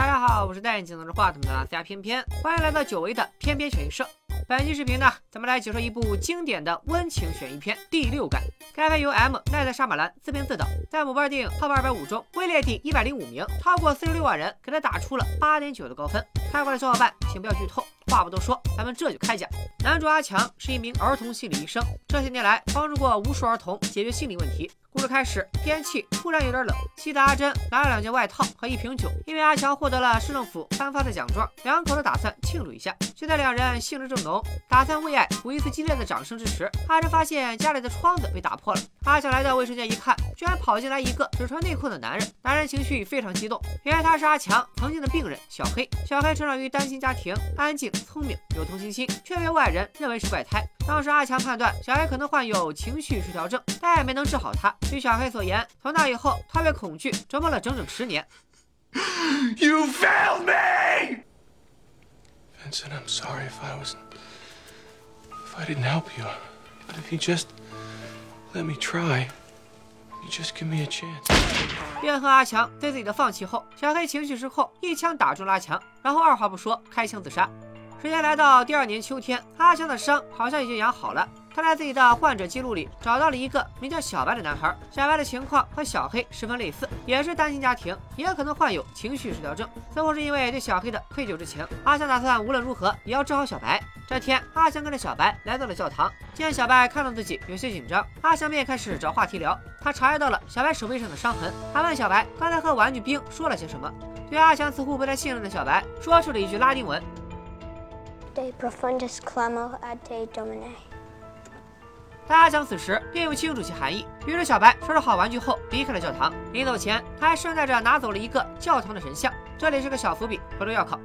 大家好，我是戴眼镜拿着话筒的大偏偏，欢迎来到久违的偏偏选映社。本期视频呢，咱们来解说一部经典的温情悬疑片《第六感》。该片由 M 奈德沙马兰自编自导，在某瓣电影 TOP 二百五中位列第一百零五名，超过四十六万人给他打出了八点九的高分。看过的小伙伴请不要剧透。话不多说，咱们这就开讲。男主阿强是一名儿童心理医生，这些年来帮助过无数儿童解决心理问题。故事开始，天气突然有点冷，气得阿珍拿了两件外套和一瓶酒，因为阿强获得了市政府颁发的奖状，两口子打算庆祝一下。就在两人兴致正浓，打算为爱鼓一次激烈的掌声之时，阿珍发现家里的窗子被打破了。阿强来到卫生间一看，居然跑进来一个只穿内裤的男人，男人情绪非常激动，原来他是阿强曾经的病人小黑。小黑成长于单亲家庭，安静、聪明、有同情心，却被外人认为是怪胎。当时阿强判断小黑可能患有情绪失调症，但也没能治好他。据小黑所言，从那以后，他被恐惧折磨了整整十年。You failed me, Vincent. I'm sorry if I was, if I didn't help you. But if you just let me try, you just give me a chance. 怨恨阿强对自己的放弃后，小黑情绪失控，一枪打中了阿强，然后二话不说开枪自杀。时间来到第二年秋天，阿强的伤好像已经养好了。他在自己的患者记录里找到了一个名叫小白的男孩。小白的情况和小黑十分类似，也是单亲家庭，也可能患有情绪失调症。似乎是因为对小黑的愧疚之情，阿强打算无论如何也要治好小白。这天，阿强跟着小白来到了教堂，见小白看到自己有些紧张，阿强便开始找话题聊。他察觉到了小白手背上的伤痕，还问小白刚才和玩具兵说了些什么。对阿强似乎不太信任的小白，说出了一句拉丁文。De profundis clamo ad te domine。但阿强此时并不清楚其含义。于是小白收拾好玩具后离开了教堂。临走前，他还顺带着拿走了一个教堂的神像。这里是个小伏笔，回头要考。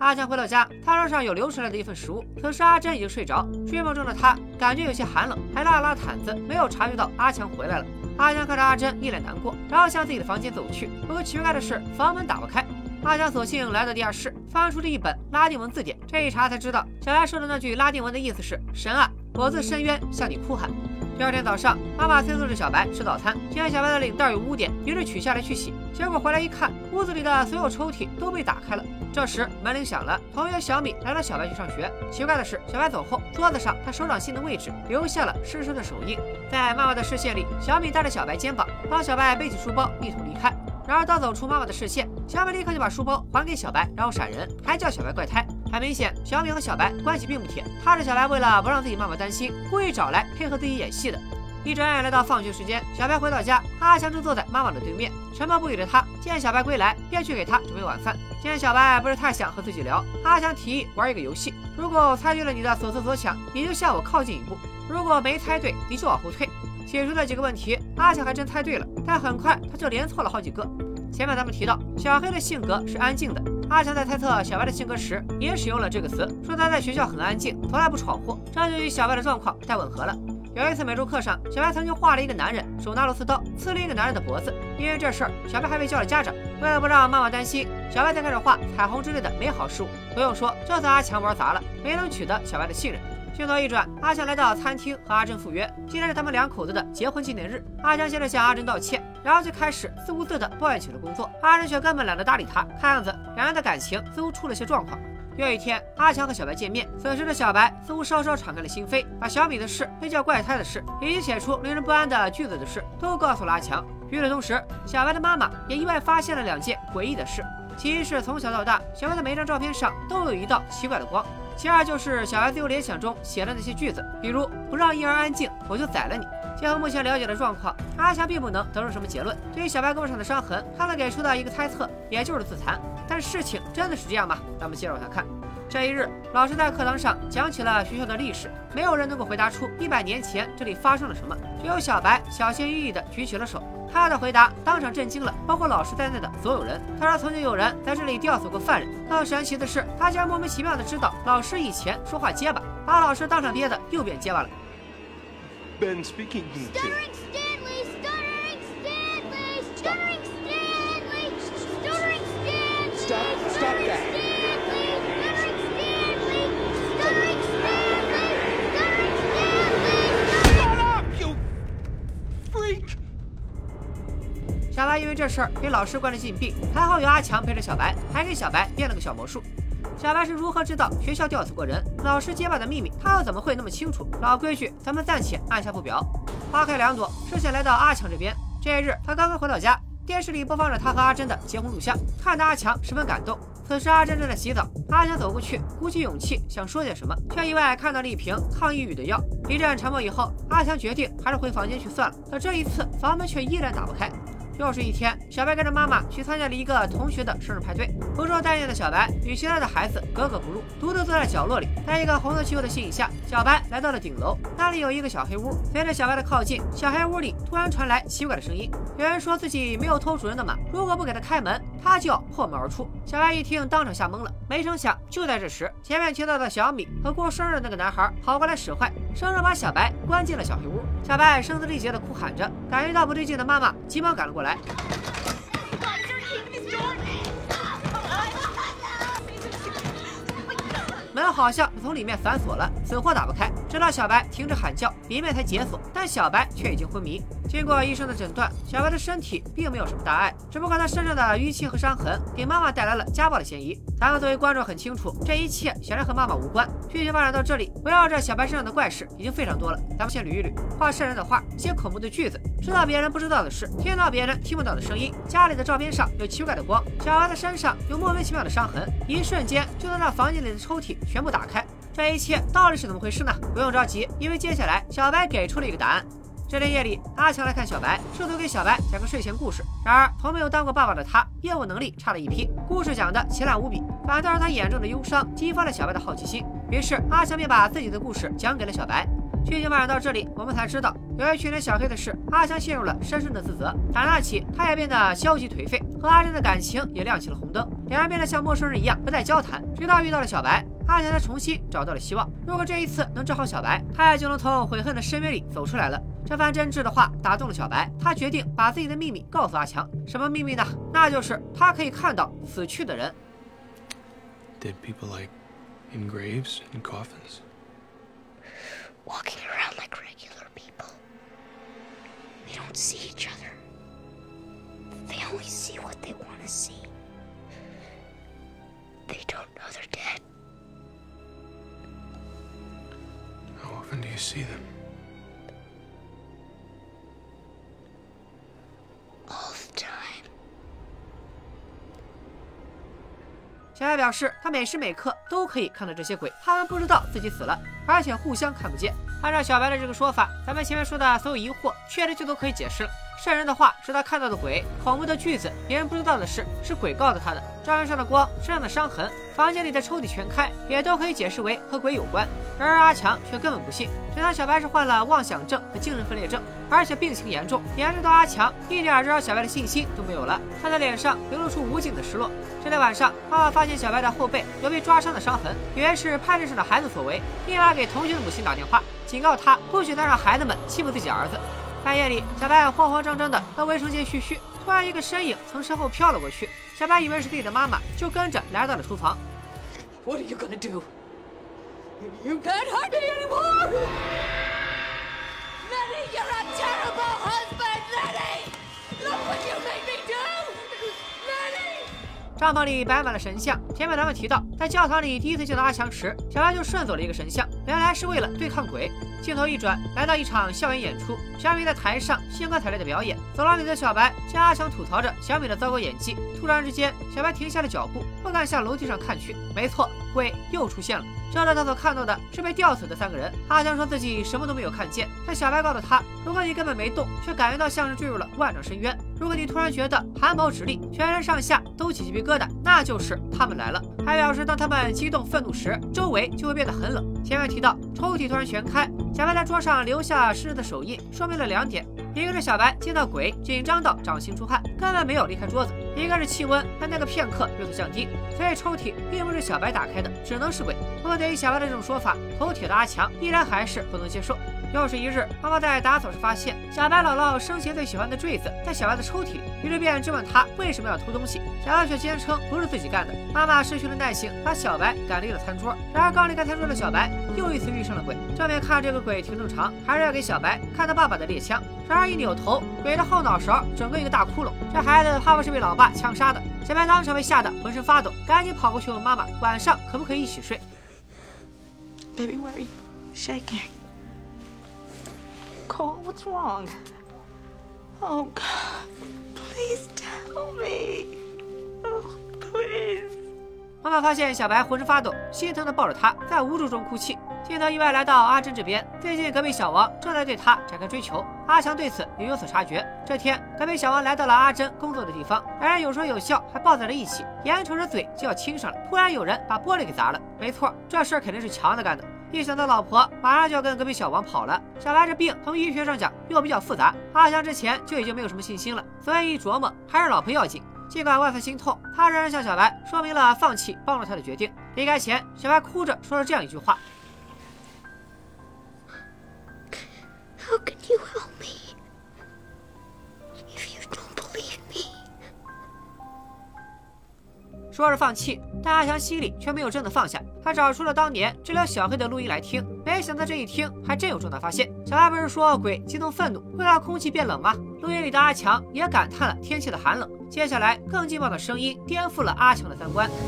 阿强回到家，餐桌上有流出来的一份食物。此时阿珍已经睡着，睡梦中的他感觉有些寒冷，还拉了拉毯子，没有察觉到阿强回来了。阿强看着阿珍一脸难过，然后向自己的房间走去。不过奇怪的是，房门打不开。阿强索性来到地下室，翻出了一本拉丁文字典。这一查才知道，小白说的那句拉丁文的意思是：“神啊，我自深渊向你哭喊。”第二天早上，妈妈催促着小白吃早餐，见小白的领带有污点，于是取下来去洗。结果回来一看，屋子里的所有抽屉都被打开了。这时门铃响了，同学小米来了小白去上学。奇怪的是，小白走后，桌子上他手掌心的位置留下了深深的手印。在妈妈的视线里，小米带着小白肩膀，帮小白背起书包，一同离开。然而，当走出妈妈的视线，小美立刻就把书包还给小白，然后闪人，还叫小白怪胎。很明显，小美和小白关系并不铁。他是小白为了不让自己妈妈担心，故意找来配合自己演戏的。一转眼来到放学时间，小白回到家，阿强正坐在妈妈的对面，沉默不语的他见小白归来，便去给他准备晚饭。见小白不是太想和自己聊，阿强提议玩一个游戏：如果猜对了你的所思所想，你就向我靠近一步；如果没猜对，你就往后退。解出的几个问题，阿强还真猜对了，但很快他就连错了好几个。前面咱们提到，小黑的性格是安静的。阿强在猜测小白的性格时，也使用了这个词，说他在学校很安静，从来不闯祸，这就与小白的状况太吻合了。有一次美术课上，小白曾经画了一个男人手拿螺丝刀刺了一个男人的脖子，因为这事儿，小白还被叫了家长。为了不让妈妈担心，小白才开始画彩虹之类的美好事物。不用说，这次阿强玩砸了，没能取得小白的信任。镜头一转，阿强来到餐厅和阿珍赴约，今天是他们两口子的结婚纪念日。阿强先是向阿珍道歉，然后就开始自顾自地抱怨起了工作。阿珍却根本懒得搭理他，看样子两人的感情似乎出了些状况。又一天，阿强和小白见面，此时的小白似乎稍稍敞开了心扉，把小米的事、被叫怪胎的事，以及写出令人不安的句子的事，都告诉了阿强。与此同时，小白的妈妈也意外发现了两件诡异的事：其一是从小到大，小白的每一张照片上都有一道奇怪的光。其二就是小孩自由联想中写的那些句子，比如不让婴儿安静，我就宰了你。结合目前了解的状况，阿强并不能得出什么结论。对于小白胳膊上的伤痕，他们给出的一个猜测，也就是自残。但事情真的是这样吗？咱们接着往下看。这一日，老师在课堂上讲起了学校的历史，没有人能够回答出一百年前这里发生了什么。只有小白小心翼翼地举起了手。他的回答当场震惊了包括老师在内的所有人。他说：“曾经有人在这里吊死过犯人。”更神奇的是，他竟然莫名其妙的知道老师以前说话结巴，把老师当场憋的又变结巴了。Ben speaking 这事儿给老师关了禁闭，还好有阿强陪着小白，还给小白变了个小魔术。小白是如何知道学校吊死过人、老师结巴的秘密？他又怎么会那么清楚？老规矩，咱们暂且按下不表。花开两朵，视线来到阿强这边。这一日，他刚刚回到家，电视里播放着他和阿珍的结婚录像，看得阿强十分感动。此时阿珍正在洗澡，阿强走过去，鼓起勇气想说点什么，却意外看到了一瓶抗抑郁的药。一阵沉默以后，阿强决定还是回房间去算了。可这一次，房门却依然打不开。又是一天，小白跟着妈妈去参加了一个同学的生日派对。不受待见的小白与其他的孩子格格不入，独自坐在角落里。在一个红色气球的吸引下，小白来到了顶楼，那里有一个小黑屋。随着小白的靠近，小黑屋里突然传来奇怪的声音。有人说自己没有偷主人的马，如果不给他开门，他就要破门而出。小白一听，当场吓懵了。没成想，就在这时，前面听到的小米和过生日的那个男孩跑过来使坏，生生把小白关进了小黑屋。小白声嘶力竭地哭喊着，感觉到不对劲的妈妈急忙赶了过来。门好像从里面反锁了，死活打不开。直到小白停止喊叫，里面才解锁，但小白却已经昏迷。经过医生的诊断，小白的身体并没有什么大碍，只不过他身上的淤青和伤痕给妈妈带来了家暴的嫌疑。咱们作为观众很清楚，这一切显然和妈妈无关。剧情发展到这里，围绕着小白身上的怪事已经非常多了。咱们先捋一捋：画瘆人的画，写恐怖的句子，知道别人不知道的事，听到别人听不到的声音。家里的照片上有奇怪的光，小白的身上有莫名其妙的伤痕，一瞬间就能让房间里的抽屉全部打开。这一切到底是怎么回事呢？不用着急，因为接下来小白给出了一个答案。这天夜里，阿强来看小白，试图给小白讲个睡前故事。然而，从没有当过爸爸的他，业务能力差了一批，故事讲的奇烂无比，反倒让他眼中的忧伤激发了小白的好奇心。于是，阿强便把自己的故事讲给了小白。剧情发展到这里，我们才知道，由于去年小黑的事，阿强陷入了深深的自责。打那起，他也变得消极颓废，和阿珍的感情也亮起了红灯，两人变得像陌生人一样不再交谈。直到遇到了小白，阿强才重新找到了希望。如果这一次能治好小白，他也就能从悔恨的深渊里走出来了。这番真挚的话打动了小白，他决定把自己的秘密告诉阿强。什么秘密呢？那就是他可以看到死去的人。Dead people like in graves and coffins. Walking around like regular people. They don't see each other. They only see what they want to see. They don't know they're dead. How often do you see them? 小白表示，他每时每刻都可以看到这些鬼，他们不知道自己死了，而且互相看不见。按照小白的这个说法，咱们前面说的所有疑惑，确实就都可以解释了。圣人的话是他看到的鬼，恐怖的句子，别人不知道的事是鬼告诉他的。照片上的光，身上的伤痕，房间里的抽屉全开，也都可以解释为和鬼有关。然而阿强却根本不信，只当小白是患了妄想症和精神分裂症，而且病情严重，严重到阿强一点招小白的信心都没有了。他的脸上流露出无尽的失落。这天晚上，妈妈发现小白的后背有被抓伤的伤痕，以为是派对上的孩子所为，立马给同学的母亲打电话，警告他不许再让孩子们欺负自己儿子。半夜里，小白慌慌张张的到卫生间嘘嘘，突然一个身影从身后飘了过去。小白以为是自己的妈妈，就跟着来到了厨房。What are you gonna do? You can't hurt me anymore! You're a terrible husband, Lenny! Look what you made me do! Lenny! 帐篷里摆满了神像。前面咱们提到，在教堂里第一次见到阿强时，小白就顺走了一个神像，原来是为了对抗鬼。镜头一转，来到一场校园演出，小米在台上兴高采烈的表演。走廊里的小白向阿强吐槽着小米的糟糕演技。突然之间，小白停下了脚步，不敢向楼梯上看去。没错，鬼又出现了。这时他所看到的是被吊死的三个人。阿强说自己什么都没有看见，但小白告诉他，如果你根本没动，却感觉到像是坠入了万丈深渊；如果你突然觉得汗毛直立，全身上下都起鸡皮疙瘩，那就是他们来了。还表示，当他们激动愤怒时，周围就会变得很冷。前面提到，抽屉突然全开，小白在桌上留下湿湿的手印，说明了两点：一个是小白见到鬼紧张到掌心出汗，根本没有离开桌子；一个是气温在那个片刻有所降低，所以抽屉并不是小白打开的，只能是鬼。不过对于小白的这种说法，头铁的阿强依然还是不能接受。又是一日，妈妈在打扫时发现小白姥姥生前最喜欢的坠子在小白的抽屉里，于是便质问他为什么要偷东西。小白却坚称不是自己干的。妈妈失去了耐心，把小白赶离了餐桌。然而刚离开餐桌的小白又一次遇上了鬼。正面看这个鬼挺正常，还是要给小白看他爸爸的猎枪。然而一扭头，鬼的后脑勺整个一个大窟窿，这孩子怕不是被老爸枪杀的。小白当场被吓得浑身发抖，赶紧跑过去问妈妈晚上可不可以一起睡。Baby, very shake Cole, what's wrong? Oh, God. Please tell me. Oh, please. 妈妈发现小白浑身发抖，心疼的抱着他，在无助中哭泣。镜头意外来到阿珍这边，最近隔壁小王正在对他展开追求，阿强对此也有所察觉。这天，隔壁小王来到了阿珍工作的地方，两人有说有笑，还抱在了一起，眼瞅着嘴就要亲上了。突然有人把玻璃给砸了，没错，这事儿肯定是强子干的。一想到老婆马上就要跟隔壁小王跑了，小白这病从医学上讲又比较复杂，阿强之前就已经没有什么信心了，所以一琢磨还是老婆要紧。尽管万分心痛，他仍然向小白说明了放弃帮助他的决定。离开前，小白哭着说了这样一句话。How can you help me if you don't believe me? 说是放弃，但阿强心里却没有真的放下。他找出了当年治疗小黑的录音来听，没想到这一听还真有重大发现。小白不是说鬼激动愤怒会让空气变冷吗？录音里的阿强也感叹了天气的寒冷。接下来更劲爆的声音颠覆了阿强的三观。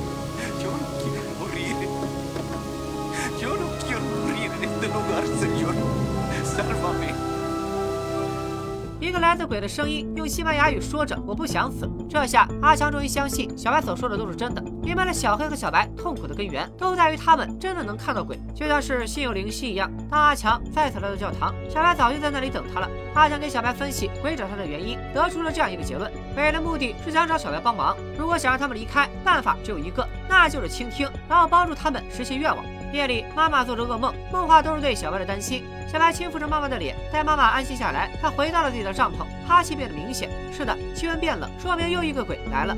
一个来自鬼的声音用西班牙语说着：“我不想死。”这下阿强终于相信小白所说的都是真的，明白了小黑和小白痛苦的根源都在于他们真的能看到鬼，就像是心有灵犀一样。当阿强再次来到教堂，小白早就在那里等他了。阿强给小白分析鬼找他的原因，得出了这样一个结论：鬼的目的是想找小白帮忙。如果想让他们离开，办法只有一个，那就是倾听，然后帮助他们实现愿望。夜里，妈妈做着噩梦，梦话都是对小白的担心。小白轻抚着妈妈的脸，待妈妈安心下来，他回到了自己的帐篷，哈气变得明显。是的，气温变冷，说明又一个鬼来了。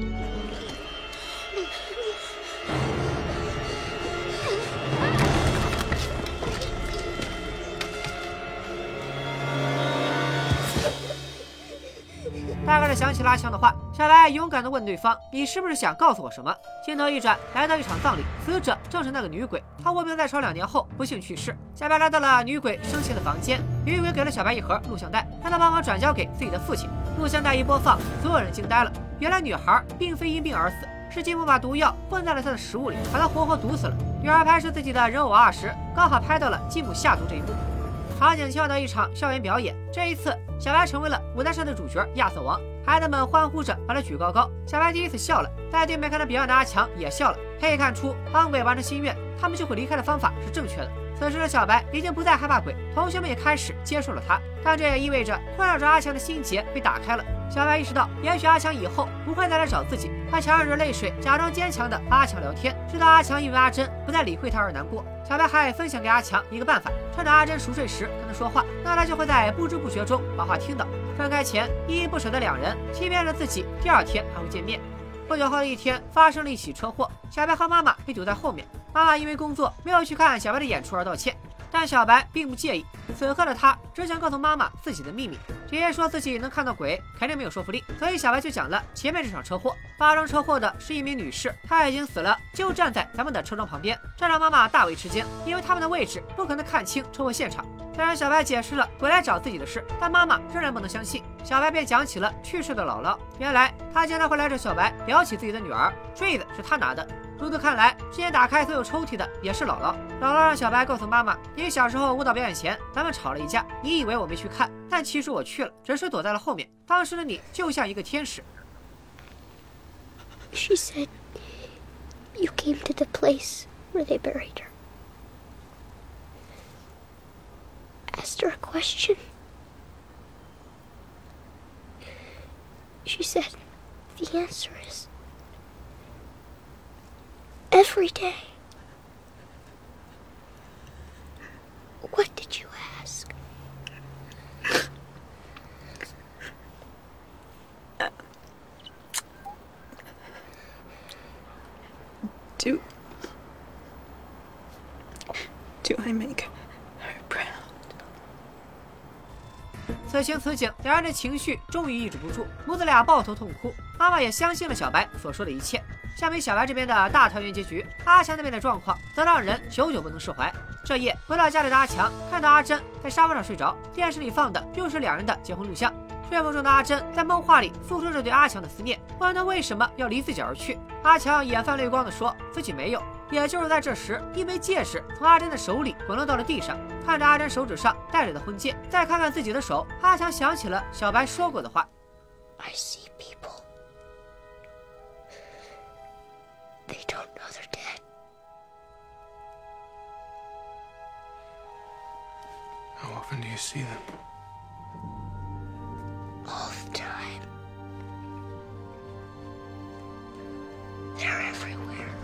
大概是想起拉枪的话，小白勇敢地问对方：“你是不是想告诉我什么？”镜头一转，来到一场葬礼，死者正是那个女鬼。她卧病在床两年后不幸去世。小白来到了女鬼生前的房间，女鬼给了小白一盒录像带，让他帮忙转交给自己的父亲。录像带一播放，所有人惊呆了。原来女孩并非因病而死，是继母把毒药混在了她的食物里，把她活活毒死了。女儿拍摄自己的人偶娃娃时，刚好拍到了继母下毒这一幕。场景切换到一场校园表演，这一次小白成为了舞台上的主角亚瑟王，孩子们欢呼着把他举高高。小白第一次笑了，在对面看他表演的阿强也笑了。可以看出，帮鬼完成心愿，他们就会离开的方法是正确的。此时的小白已经不再害怕鬼，同学们也开始接受了他，但这也意味着困扰着阿强的心结被打开了。小白意识到，也许阿强以后不会再来找自己。他强忍着泪水，假装坚强的和阿强聊天，直到阿强因为阿珍不再理会他而难过。小白还分享给阿强一个办法：趁着阿珍熟睡时跟他说话，那他就会在不知不觉中把话听到。分开前依依不舍的两人，欺骗着自己，第二天还会见面。不久后的一天，发生了一起车祸，小白和妈妈被堵在后面。妈妈因为工作没有去看小白的演出而道歉。但小白并不介意，此刻的他只想告诉妈妈自己的秘密。直接说自己能看到鬼，肯定没有说服力，所以小白就讲了前面这场车祸。发生车祸的是一名女士，她已经死了，就站在咱们的车窗旁边，这让妈妈大为吃惊，因为他们的位置不可能看清车祸现场。虽然小白解释了鬼来找自己的事，但妈妈仍然不能相信。小白便讲起了去世的姥姥，原来他经常会来找小白聊起自己的女儿，坠子是他拿的。如此看来，之前打开所有抽屉的也是姥姥。姥姥让小白告诉妈妈：“你小时候舞蹈表演前，咱们吵了一架，你以为我没去看，但其实我去了，只是躲在了后面。当时的你就像一个天使。” She said you came to the place where they buried her. Asked her a question. She said the answer is every day. What did you ask? Do. Do I make her proud? 此情此景，两人的情绪终于抑制不住，母子俩抱头痛哭。妈妈也相信了小白所说的一切。相比小白这边的大团圆结局，阿强那边的状况则让人久久不能释怀。这夜回到家里的阿强看到阿珍在沙发上睡着，电视里放的又是两人的结婚录像。睡梦中的阿珍在梦话里诉说着对阿强的思念，问他为什么要离自己而去。阿强眼泛泪光的说自己没有。也就是在这时，一枚戒指从阿珍的手里滚落到了地上。看着阿珍手指上戴着的婚戒，再看看自己的手，阿强想起了小白说过的话。Do you see them? All the time. They're everywhere.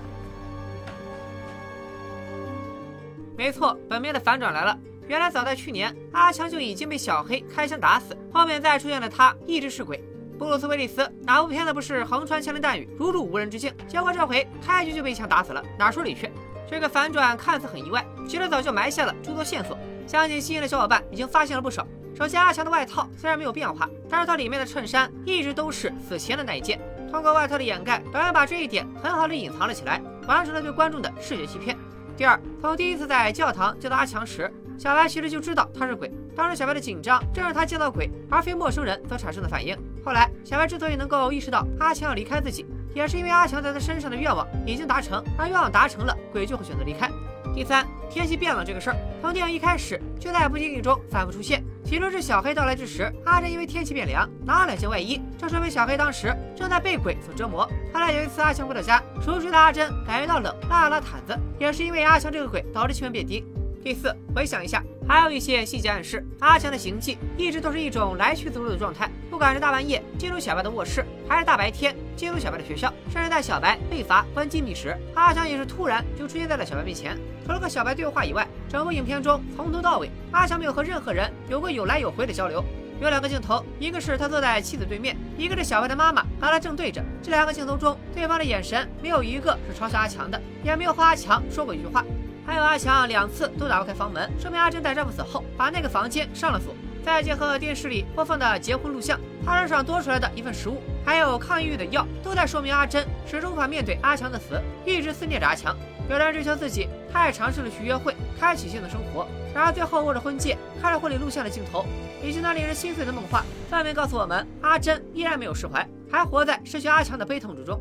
没错，本片的反转来了。原来早在去年，阿强就已经被小黑开枪打死，后面再出现的他一直是鬼。布鲁斯威利斯哪部片子不是横穿枪林弹雨，如入无人之境？结果这回开局就被一枪打死了，哪说理去？这个反转看似很意外，其实早就埋下了诸多线索。相信细心的小伙伴已经发现了不少。首先，阿强的外套虽然没有变化，但是他里面的衬衫一直都是死前的那一件。通过外套的掩盖，导演把这一点很好的隐藏了起来，完成了对观众的视觉欺骗。第二，从第一次在教堂见到阿强时，小白其实就知道他是鬼。当时小白的紧张，正是他见到鬼而非陌生人所产生的反应。后来，小白之所以能够意识到阿强要离开自己，也是因为阿强在他身上的愿望已经达成，而愿望达成了，鬼就会选择离开。第三，天气变冷这个事儿，从电影一开始就在不经意中反复出现。起初是小黑到来之时，阿珍因为天气变凉，拿了两件外衣，这说明小黑当时正在被鬼所折磨。后来有一次阿强回到家，熟睡的阿珍感觉到冷，拉了拉毯子，也是因为阿强这个鬼导致气温变低。第四，回想一下，还有一些细节暗示，阿强的行迹一直都是一种来去自如的状态。不管是大半夜进入小白的卧室，还是大白天进入小白的学校，甚至在小白被罚关禁闭时，阿强也是突然就出现在了小白面前。除了和小白对话以外，整部影片中从头到尾，阿强没有和任何人有过有来有回的交流。有两个镜头，一个是他坐在妻子对面，一个是小白的妈妈和他正对着。这两个镜头中，对方的眼神没有一个是嘲笑阿强的，也没有和阿强说过一句话。还有阿强两次都打不开房门，说明阿珍在丈夫死后把那个房间上了锁。再结合电视里播放的结婚录像，他身上多出来的一份食物，还有抗抑郁的药，都在说明阿珍始终无法面对阿强的死，一直思念着阿强。有人追求自己，他也尝试了去约会，开启新的生活。然而最后握着婚戒，看着婚礼录像的镜头，以及那令人心碎的梦话，分明告诉我们，阿珍依然没有释怀，还活在失去阿强的悲痛之中。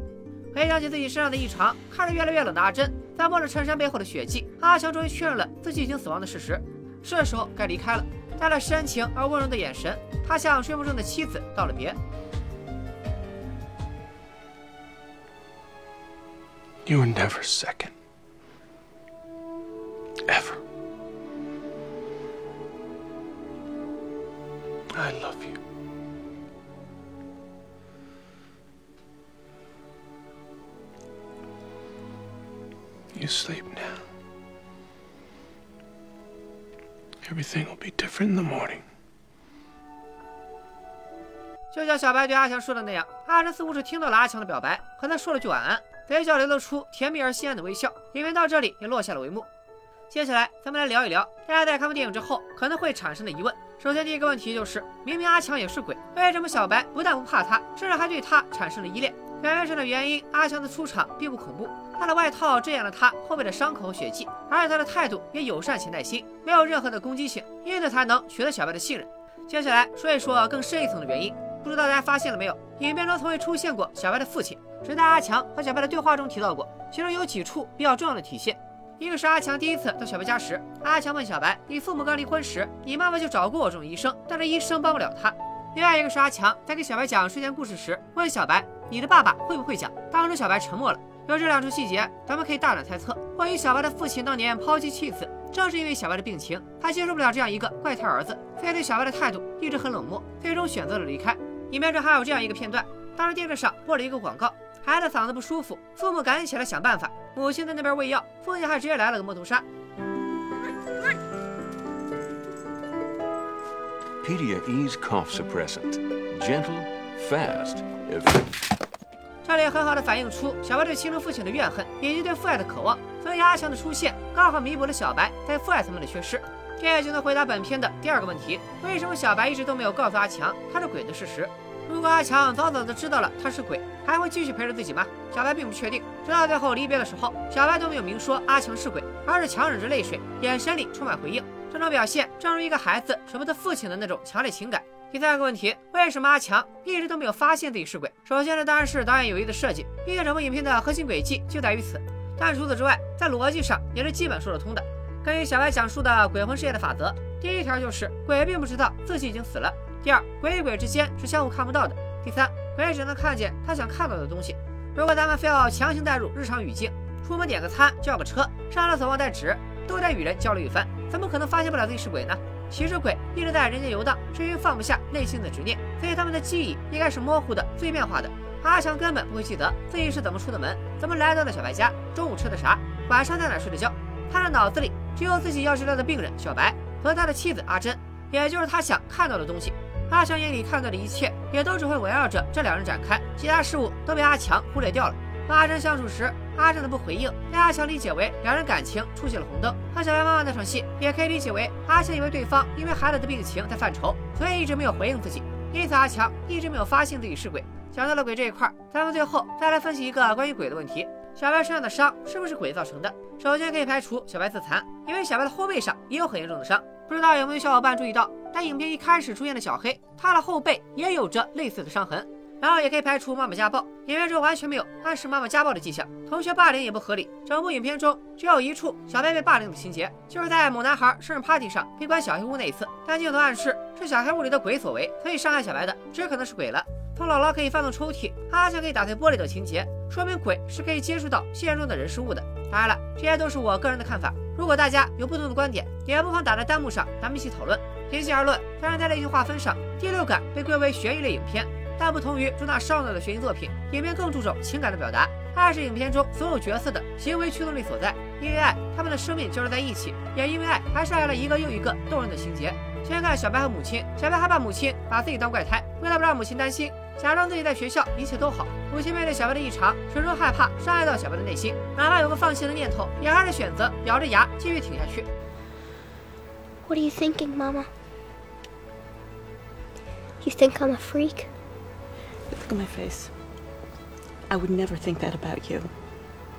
回想起自己身上的异常，看着越来越冷的阿珍，在摸着衬衫背后的血迹，阿强终于确认了自己已经死亡的事实，是时候该离开了。带着深情而温柔的眼神，他向睡梦中的妻子道了别。You were never second. Ever. I love you. You sleep now. Everything will be different in the morning. 就像小白对阿强说的那样，阿珍似乎是听到了阿强的表白，和他说了句晚安，嘴角流露出甜蜜而心安的微笑。影片到这里也落下了帷幕。接下来，咱们来聊一聊大家在看完电影之后可能会产生的疑问。首先，第一个问题就是，明明阿强也是鬼，为什么小白不但不怕他，甚至还对他产生了依恋？表面上的原因，阿强的出场并不恐怖，他的外套遮掩了他后背的伤口血迹，而且他的态度也友善且耐心，没有任何的攻击性，因此才能取得小白的信任。接下来说一说更深一层的原因，不知道大家发现了没有？影片中从未出现过小白的父亲，只在阿强和小白的对话中提到过，其中有几处比较重要的体现。一个是阿强第一次到小白家时，阿强问小白：“你父母刚离婚时，你妈妈就找过我这种医生，但是医生帮不了他。”另外一个是阿强在给小白讲睡前故事时，问小白：“你的爸爸会不会讲？”当时小白沉默了。有这两处细节，咱们可以大胆猜测，关于小白的父亲当年抛弃妻子，正是因为小白的病情，他接受不了这样一个怪胎儿子，所以对小白的态度一直很冷漠，最终选择了离开。影片中还有这样一个片段，当时电视上播了一个广告。孩子嗓子不舒服，父母赶紧起来想办法。母亲在那边喂药，父亲还直接来了个摸头杀。pdf ease cough suppressant, gentle, fast. 这里很好的反映出小白对亲生父亲的怨恨，以及对父爱的渴望。所以阿强的出现刚好弥补了小白在父爱层面的缺失。这也就能回答本片的第二个问题：为什么小白一直都没有告诉阿强他是鬼的事实？如果阿强早早的知道了他是鬼，还会继续陪着自己吗？小白并不确定。直到最后离别的时候，小白都没有明说阿强是鬼，而是强忍着泪水，眼神里充满回应。这种表现，正如一个孩子舍不得父亲的那种强烈情感。第三个问题，为什么阿强一直都没有发现自己是鬼？首先，呢当然是导演有意的设计，毕竟整部影片的核心轨迹就在于此。但除此之外，在逻辑上也是基本说得通的。根据小白讲述的鬼魂世界的法则，第一条就是鬼并不知道自己已经死了；第二，鬼与鬼之间是相互看不到的；第三，鬼只能看见他想看到的东西。如果咱们非要强行带入日常语境，出门点个餐、叫个车、上厕所忘带纸，都得与人交流一番，怎么可能发现不了自己是鬼呢？其实鬼一直在人间游荡，是因为放不下内心的执念，所以他们的记忆应该是模糊的、碎片化的。阿强根本不会记得自己是怎么出的门，怎么来到的小白家，中午吃的啥，晚上在哪睡的觉。他的脑子里只有自己要治疗的病人小白和他的妻子阿珍，也就是他想看到的东西。阿强眼里看到的一切，也都只会围绕着这两人展开，其他事物都被阿强忽略掉了。和阿珍相处时，阿正的不回应被阿强理解为两人感情出现了红灯。和小白妈妈那场戏，也可以理解为阿强以为对方因为孩子的病情在犯愁，所以一直没有回应自己。因此，阿强一直没有发现自己是鬼。讲到了鬼这一块，咱们最后再来分析一个关于鬼的问题：小白身上的伤是不是鬼造成的？首先可以排除小白自残，因为小白的后背上也有很严重的伤。不知道有没有小伙伴注意到，在影片一开始出现的小黑，他的后背也有着类似的伤痕。然后也可以排除妈妈家暴，影片中完全没有暗示妈妈家暴的迹象，同学霸凌也不合理。整部影片中只有一处小白被霸凌的情节，就是在某男孩生日 party 上被关小黑屋那一次。但镜头暗示是小黑屋里的鬼所为，所以伤害小白的只可能是鬼了。从姥姥可以翻动抽屉，阿强可以打碎玻璃等情节，说明鬼是可以接触到现实中的人事物的。当然了，这些都是我个人的看法，如果大家有不同的观点，也不妨打在弹幕上，咱们一起讨论。平心而论，虽然在类型划分上，《第六感》被归为悬疑类影片。但不同于主打烧脑的悬疑作品，影片更注重情感的表达。爱是影片中所有角色的行为驱动力所在，因为爱，他们的生命交织在一起，也因为爱，还是来了一个又一个动人的情节。先看小白和母亲，小白害怕母亲把自己当怪胎，为了不让母亲担心，假装自己在学校一切都好。母亲面对小白的异常，始终害怕伤害到小白的内心，哪怕有个放弃的念头，也还是选择咬着牙继续挺下去。What are you thinking, Mama? You think I'm a freak? Look at my face. I would never think that about you.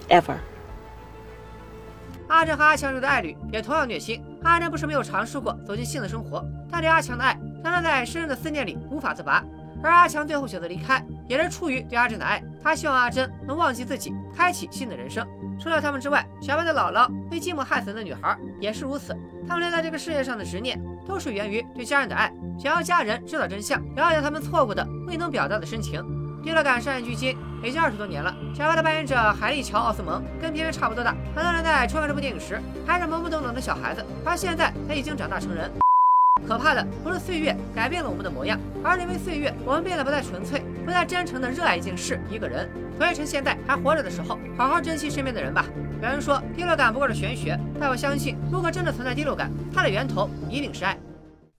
Ever. 阿珍和阿强有的爱侣也同样虐心。阿珍不是没有尝试过走进性的生活，但对阿强的爱让她在深深的思念里无法自拔。而阿强最后选择离开，也是出于对阿珍的爱。他希望阿珍能忘记自己，开启新的人生。除了他们之外，小白的姥姥被寂寞害死的女孩也是如此。他们留在这个世界上的执念，都是源于对家人的爱。想要家人知道真相，了解他们错过的未能表达的深情。第六感上映距今已经二十多年了。小白的扮演者海莉乔·奥斯蒙跟片片差不多大，很多人在观看这部电影时还是懵懵懂懂的小孩子，而现在他已经长大成人。可怕的不是岁月改变了我们的模样，而是因为岁月，我们变得不再纯粹，不再真诚的热爱一件事、一个人。所以趁现在还活着的时候，好好珍惜身边的人吧。有人说第六感不过是玄学，但我相信，如果真的存在第六感，它的源头一定是爱。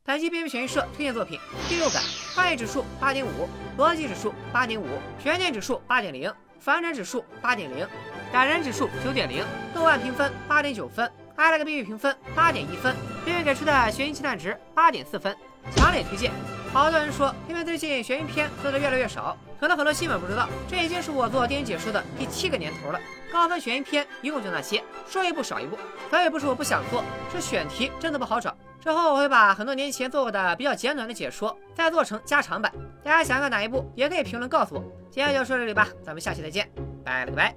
本期编剧悬疑社推荐作品《第六感》，创意指数八点五，逻辑指数八点五，悬念指数八点零，反转指数八点零，感人指数九点零，豆瓣评分八点九分，挨了个编剧评分八点一分，编剧给出的悬疑期待值八点四分，强烈推荐。好多人说，因为最近悬疑片做的越来越少，可能很多新粉不知道，这已经是我做电影解说的第七个年头了。高分悬疑片一共就那些，说一部少一部。所以不是我不想做，是选题真的不好找。之后我会把很多年前做过的比较简短的解说再做成加长版，大家想看哪一部也可以评论告诉我。今天就说到这里吧，咱们下期再见，拜了个拜。